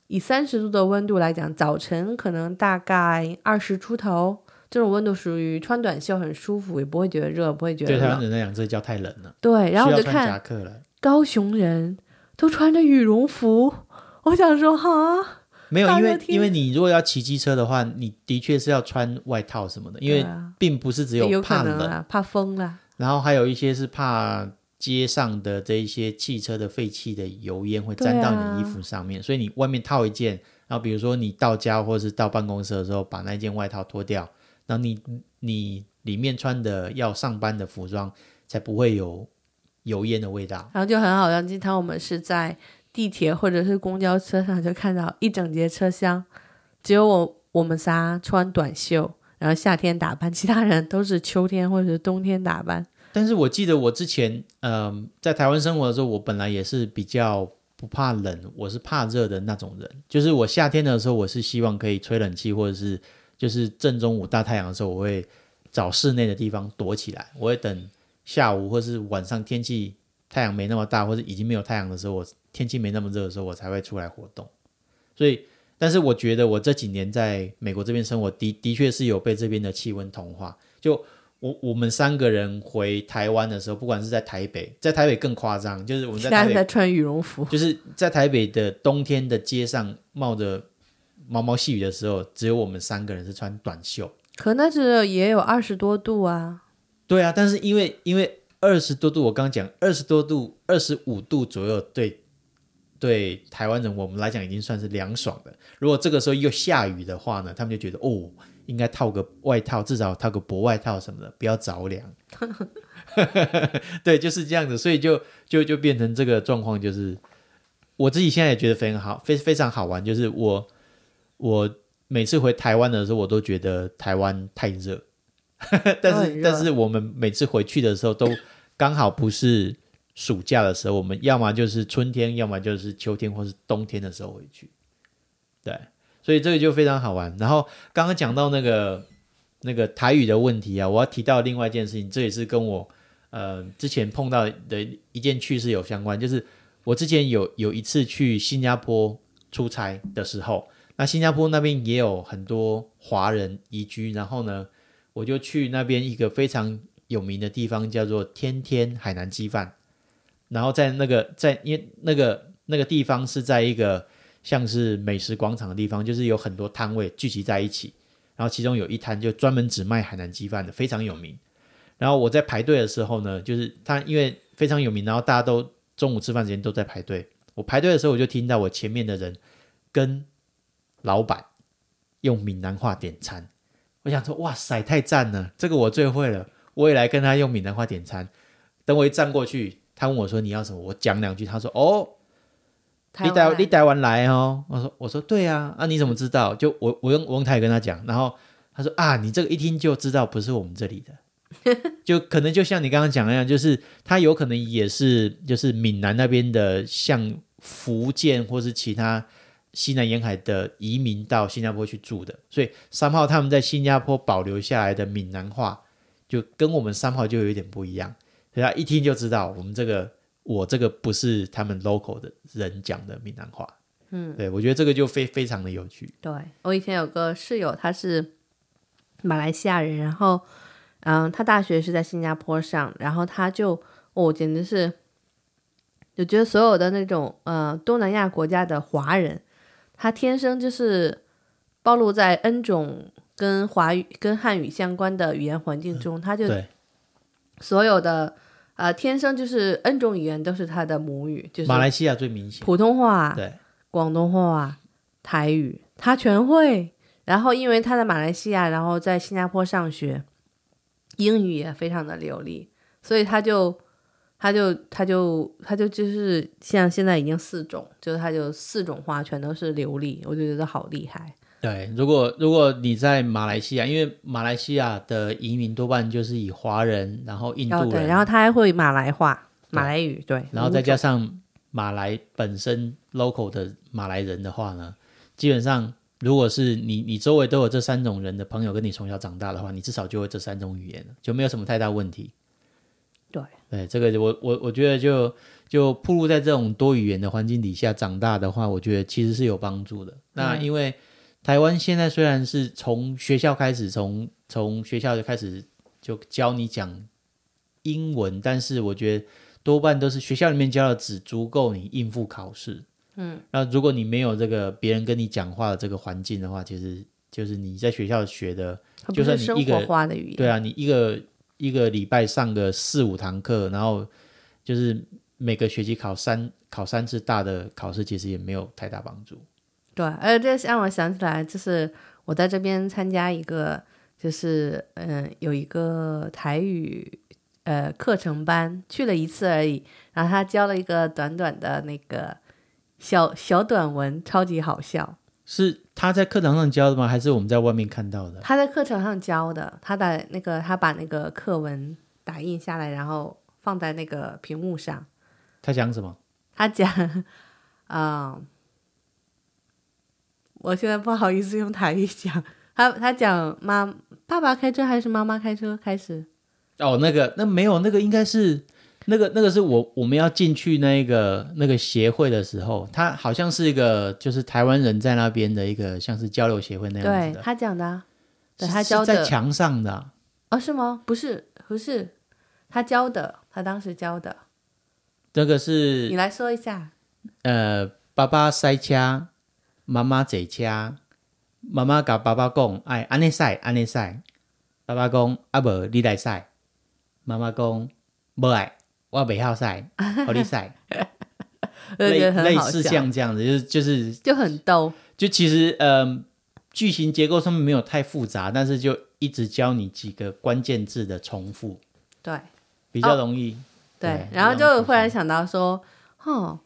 以三十度的温度来讲，早晨可能大概二十出头，这种温度属于穿短袖很舒服，也不会觉得热，不会觉得对台湾冷。人来讲，这叫太冷了。对，然后我就看克了。高雄人都穿着羽绒服，我想说哈，没有，因为因为你如果要骑机车的话，你的确是要穿外套什么的，因为并不是只有怕冷，啊，怕风啦。然后还有一些是怕街上的这一些汽车的废气的油烟会沾到你衣服上面，所以你外面套一件，然后比如说你到家或者是到办公室的时候，把那件外套脱掉，然后你你里面穿的要上班的服装才不会有油烟的味道。然后就很好像，经常我们是在地铁或者是公交车上就看到一整节车厢，只有我我们仨穿短袖，然后夏天打扮，其他人都是秋天或者是冬天打扮。但是我记得我之前，嗯、在台湾生活的时候，我本来也是比较不怕冷，我是怕热的那种人。就是我夏天的时候，我是希望可以吹冷气，或者是就是正中午大太阳的时候，我会找室内的地方躲起来。我会等下午或是晚上天气太阳没那么大，或者已经没有太阳的时候，我天气没那么热的时候，我才会出来活动。所以，但是我觉得我这几年在美国这边生活，的的确是有被这边的气温同化。就我我们三个人回台湾的时候，不管是在台北，在台北更夸张，就是我们在 <laughs> 台北，穿羽绒服，就是在台北的冬天的街上冒着毛毛细雨的时候，只有我们三个人是穿短袖。可那是也有二十多度啊。对啊，但是因为因为二十多度，我刚刚讲二十多度、二十五度左右，对对台湾人我们来讲已经算是凉爽的。如果这个时候又下雨的话呢，他们就觉得哦，应该套个外套，至少套个薄外套什么的，不要着凉。<laughs> 对，就是这样子，所以就就就变成这个状况，就是我自己现在也觉得非常好，非非常好玩，就是我我每次回台湾的时候，我都觉得台湾太热，<laughs> 但是但是我们每次回去的时候都刚好不是暑假的时候，我们要么就是春天，要么就是秋天或是冬天的时候回去。对，所以这个就非常好玩。然后刚刚讲到那个那个台语的问题啊，我要提到另外一件事情，这也是跟我呃之前碰到的一件趣事有相关，就是我之前有有一次去新加坡出差的时候，那新加坡那边也有很多华人移居，然后呢，我就去那边一个非常有名的地方，叫做天天海南鸡饭。然后在那个在因那个那个地方是在一个像是美食广场的地方，就是有很多摊位聚集在一起，然后其中有一摊就专门只卖海南鸡饭的，非常有名。然后我在排队的时候呢，就是他因为非常有名，然后大家都中午吃饭时间都在排队。我排队的时候，我就听到我前面的人跟老板用闽南话点餐。我想说，哇塞，太赞了！这个我最会了，我也来跟他用闽南话点餐。等我一站过去，他问我说你要什么，我讲两句，他说哦，你台湾。台你台湾来哦？我说我说对啊，啊你怎么知道？就我我用我用台语跟他讲，然后他说啊，你这个一听就知道不是我们这里的，<laughs> 就可能就像你刚刚讲那样，就是他有可能也是就是闽南那边的，像福建或是其他西南沿海的移民到新加坡去住的，所以三号他们在新加坡保留下来的闽南话，就跟我们三号就有一点不一样，所以他一听就知道我们这个我这个不是他们 local 的人讲的闽南话。嗯，对我觉得这个就非非常的有趣。对我以前有个室友，他是马来西亚人，然后嗯，他大学是在新加坡上，然后他就哦，简直是，就觉得所有的那种呃东南亚国家的华人，他天生就是暴露在 N 种跟华语跟汉语相关的语言环境中，他就对，所有的呃天生就是 N 种语言都是他的母语，就是马来西亚最明显。普通话、对，广东话、台语，他全会。然后因为他在马来西亚，然后在新加坡上学，英语也非常的流利，所以他就他就他就他就就是像现在已经四种，就是他就四种话全都是流利，我就觉得好厉害。对，如果如果你在马来西亚，因为马来西亚的移民多半就是以华人，然后印度哦，人，对，然后他还会马来话、马来语，对，然后再加上马来本身 local 的马来人的话呢，基本上如果是你你周围都有这三种人的朋友跟你从小长大的话，你至少就会这三种语言了，就没有什么太大问题。对。对，这个我我我觉得就就暴露在这种多语言的环境底下长大的话，我觉得其实是有帮助的。那因为台湾现在虽然是从学校开始，从从学校就开始就教你讲英文，但是我觉得多半都是学校里面教的只足够你应付考试。嗯，那如果你没有这个别人跟你讲话的这个环境的话，其实就是你在学校学的，就是生算你一个活化的语言。对啊，你一个一个礼拜上个四五堂课，然后就是每个学期考三考三次大的考试，其实也没有太大帮助。对，而这让我想起来，就是我在这边参加一个，就是嗯，有一个台语呃课程班，去了一次而已。然后他教了一个短短的那个小小短文，超级好笑。是他在课堂上教的吗？还是我们在外面看到的？他在课程上教的，他把那个他把那个课文打印下来，然后放在那个屏幕上。他讲什么？他讲，<laughs> 嗯，我现在不好意思用台语讲。<laughs> 他他讲妈爸爸开车还是妈妈开车开始？哦，那个那没有，那个应该是那个那个是我我们要进去那个那个协会的时候，他好像是一个就是台湾人在那边的一个像是交流协会那样对子的，他讲的啊，对是他教的在墙上的啊、哦是吗？不是不是，他教的，他当时教的。这个是你来说一下。呃，爸爸塞车，妈妈坐车，妈妈甲爸爸讲，哎，安尼塞，安尼塞。爸爸讲，啊无你来塞。妈妈讲，无爱，我袂晓塞，<laughs> 互你塞。类类似，像这样子，就是就是就很逗。就其实呃，句型结构上面没有太复杂，但是就一直教你几个关键字的重复，对比较容易。对对，然后就忽然想到说，哦，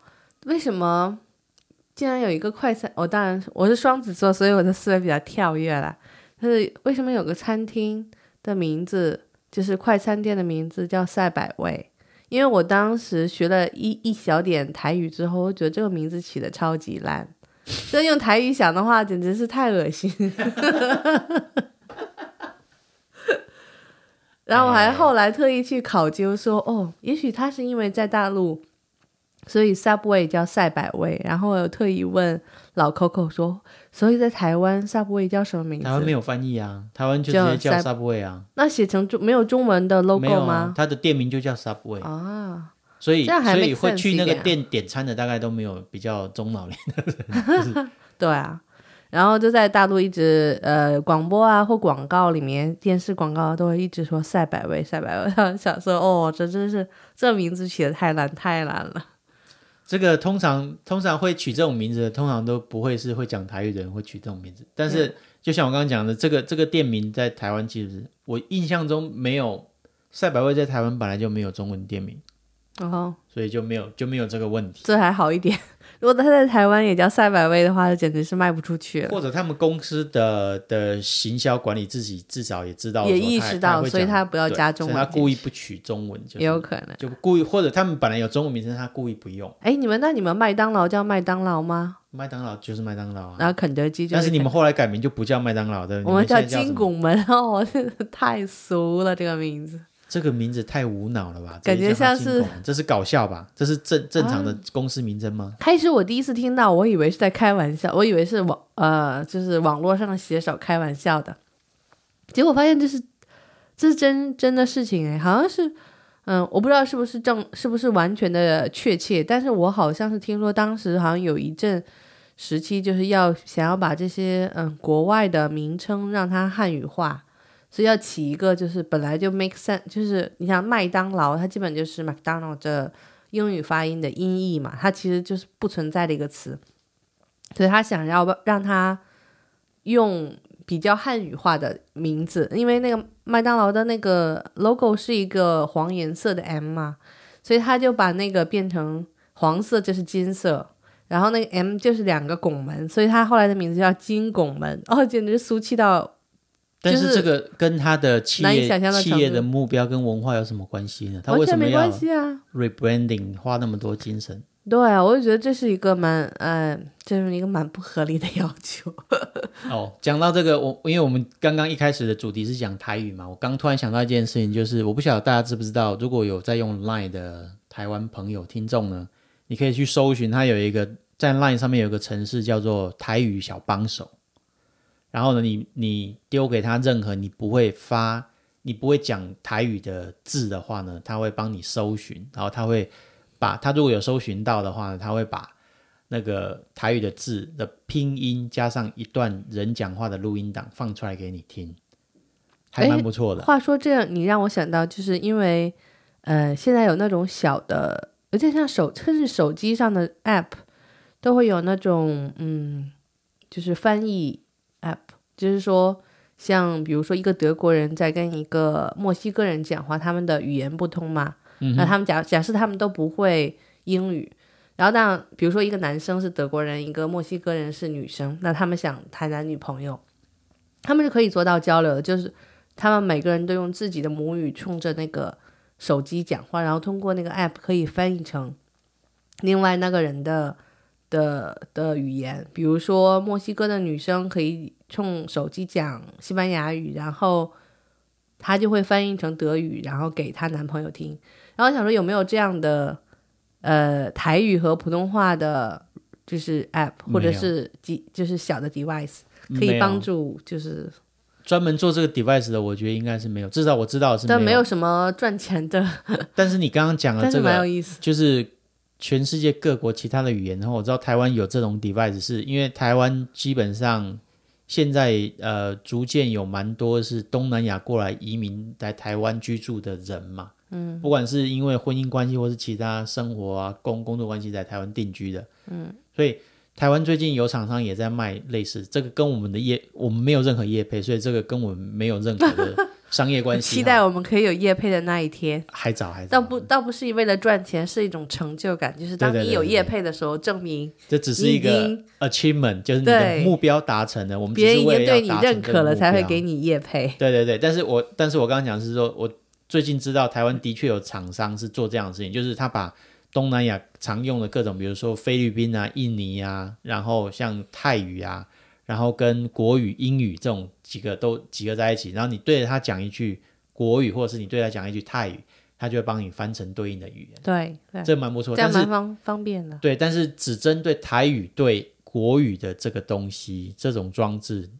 为什么竟然有一个快餐，我当然我是双子座，所以我的思维比较跳跃啦。但是为什么有个餐厅的名字就是快餐店的名字叫赛百味？因为我当时学了一一小点台语之后，我觉得这个名字起的超级烂，就用台语想的话，简直是太恶心。<laughs> 然后我还后来特意去考究说，哦，也许他是因为在大陆，所以 Subway 叫赛百味。然后我有特意问老 Coco 说，所以在台湾 Subway 叫什么名字？台湾没有翻译啊，台湾就直接叫 Subway 啊。那写成中没有中文的 logo 吗？它的店名就叫 Subway 啊。所以所以会去那个店点餐的大概都没有比较中老年的人。<laughs> 对啊。然后就在大陆一直呃广播啊或广告里面电视广告都会一直说赛百味赛百味，<laughs> 想说哦这真是这名字起的太难太难了。这个通常通常会取这种名字的，通常都不会是会讲台语的人会取这种名字。但是就像我刚刚讲的，这个这个店名在台湾其实我印象中没有赛百味在台湾本来就没有中文店名，哦，所以就没有就没有这个问题。这还好一点。如果他在台湾也叫赛百味的话，简直是卖不出去了。或者他们公司的的行销管理自己至少也知道，也意识到，所以他不要加中文，他故意不取中文，也有可能就故意，或者他们本来有中文名称，他故意不用。哎，你们那你们麦当劳叫麦当劳吗？麦当劳就是麦当劳啊，然后肯德基就是，但是你们后来改名就不叫麦当劳的，我们叫金拱门 <laughs> 哦，太俗了这个名字。这个名字太无脑了吧？感觉像是这是搞笑吧？这是正正常的公司名称吗？开始我第一次听到，我以为是在开玩笑，我以为是网呃，就是网络上的写手开玩笑的，结果发现这是这是真真的事情哎，好像是嗯，我不知道是不是正是不是完全的确切，但是我好像是听说当时好像有一阵时期就是要想要把这些嗯国外的名称让它汉语化。所以要起一个就是本来就 make sense，就是你像麦当劳，它基本就是 McDonald 的英语发音的音译嘛，它其实就是不存在的一个词，所以他想要让它用比较汉语化的名字，因为那个麦当劳的那个 logo 是一个黄颜色的 M 嘛，所以他就把那个变成黄色就是金色，然后那个 M 就是两个拱门，所以他后来的名字叫金拱门，哦，简直俗气到。但是这个跟他的企业企业的目标跟文化有什么关系呢？他为什么要 rebranding 花那么多精神？对啊，我就觉得这是一个蛮呃，这是一个蛮不合理的要求。<laughs> 哦，讲到这个，我因为我们刚刚一开始的主题是讲台语嘛，我刚突然想到一件事情，就是我不晓得大家知不知道，如果有在用 Line 的台湾朋友听众呢，你可以去搜寻，它有一个在 Line 上面有一个城市叫做台语小帮手。然后呢，你你丢给他任何你不会发、你不会讲台语的字的话呢，他会帮你搜寻，然后他会把他如果有搜寻到的话呢，他会把那个台语的字的拼音加上一段人讲话的录音档放出来给你听，还蛮不错的。话说这样，你让我想到，就是因为呃，现在有那种小的，而且像手甚至手机上的 App 都会有那种嗯，就是翻译。就是说，像比如说一个德国人在跟一个墨西哥人讲话，他们的语言不通嘛，那他们假假设他们都不会英语，然后当比如说一个男生是德国人，一个墨西哥人是女生，那他们想谈男女朋友，他们是可以做到交流的，就是他们每个人都用自己的母语冲着那个手机讲话，然后通过那个 app 可以翻译成另外那个人的。的的语言，比如说墨西哥的女生可以冲手机讲西班牙语，然后她就会翻译成德语，然后给她男朋友听。然后想说有没有这样的呃台语和普通话的，就是 app 或者是机就是小的 device 可以帮助就是专门做这个 device 的，我觉得应该是没有，至少我知道是但没有什么赚钱的。但是你刚刚讲的这个蛮有意思，就是。全世界各国其他的语言，然后我知道台湾有这种 device，是因为台湾基本上现在呃逐渐有蛮多是东南亚过来移民在台湾居住的人嘛，嗯，不管是因为婚姻关系或是其他生活啊工工作关系在台湾定居的，嗯，所以台湾最近有厂商也在卖类似这个，跟我们的业我们没有任何业配，所以这个跟我们没有任何的商业关系。<laughs> 期待我们可以有业配的那一天。还早还早，倒不倒不是为了赚钱，是一种成就感，就是当你有业配的时候，证明这只是一个 achievement，就是你的目标达成了。我们别人已经对你认可了，才会给你业配。对对对，但是我但是我刚刚讲是说，我最近知道台湾的确有厂商是做这样的事情，就是他把。东南亚常用的各种，比如说菲律宾啊、印尼啊，然后像泰语啊，然后跟国语、英语这种几个都集合在一起，然后你对着他讲一句国语，或者是你对他讲一句泰语，他就会帮你翻成对应的语言。对，这蛮不错，这样蛮方方便的。对，但是只针对台语对国语的这个东西，这种装置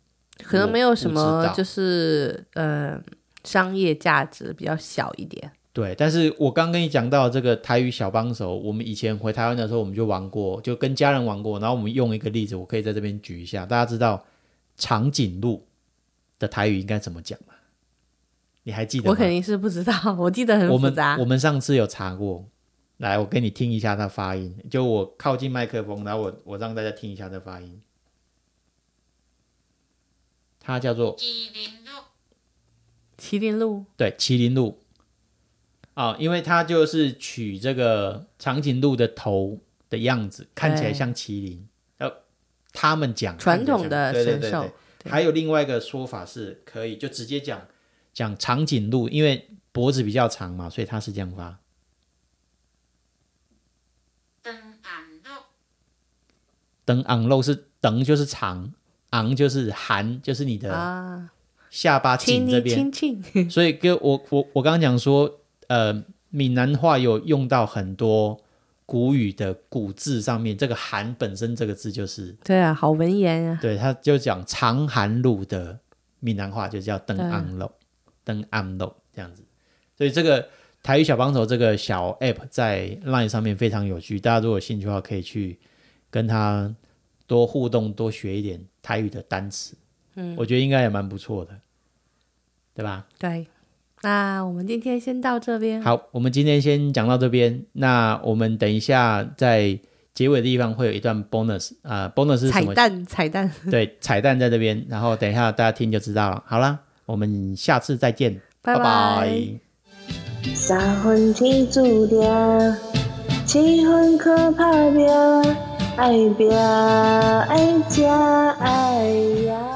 可能没有什么，就是呃商业价值比较小一点。对，但是我刚跟你讲到这个台语小帮手，我们以前回台湾的时候，我们就玩过，就跟家人玩过。然后我们用一个例子，我可以在这边举一下，大家知道长颈鹿的台语应该怎么讲吗？你还记得？我肯定是不知道，我记得很复杂。我们上次有查过，来，我给你听一下它发音。就我靠近麦克风，然后我我让大家听一下这发音。它叫做麒麟鹿。麒麟鹿。对，麒麟鹿。啊，因为它就是取这个长颈鹿的头的样子，看起来像麒麟。呃，他们讲传统的神兽，还有另外一个说法是可以就直接讲讲长颈鹿，因为脖子比较长嘛，所以它是这样发。登昂肉，登昂肉是等就是长，昂就是含，就是你的下巴颈这边。<laughs> 所以跟我我我刚刚讲说。呃，闽南话有用到很多古语的古字上面，这个“寒”本身这个字就是对啊，好文言啊。对，他就讲长寒路的闽南话就叫登安路，登安路这样子。所以这个台语小帮手这个小 app 在 line 上面非常有趣，大家如果有兴趣的话，可以去跟他多互动，多学一点台语的单词。嗯，我觉得应该也蛮不错的，对吧？对。那我们今天先到这边。好，我们今天先讲到这边。那我们等一下在结尾的地方会有一段 bonus 啊，bonus 是什么彩蛋，彩蛋。<laughs> 对，彩蛋在这边。然后等一下大家听就知道了。好啦，我们下次再见，拜拜。三分天注定，七分靠打拼，爱拼爱吃爱呀。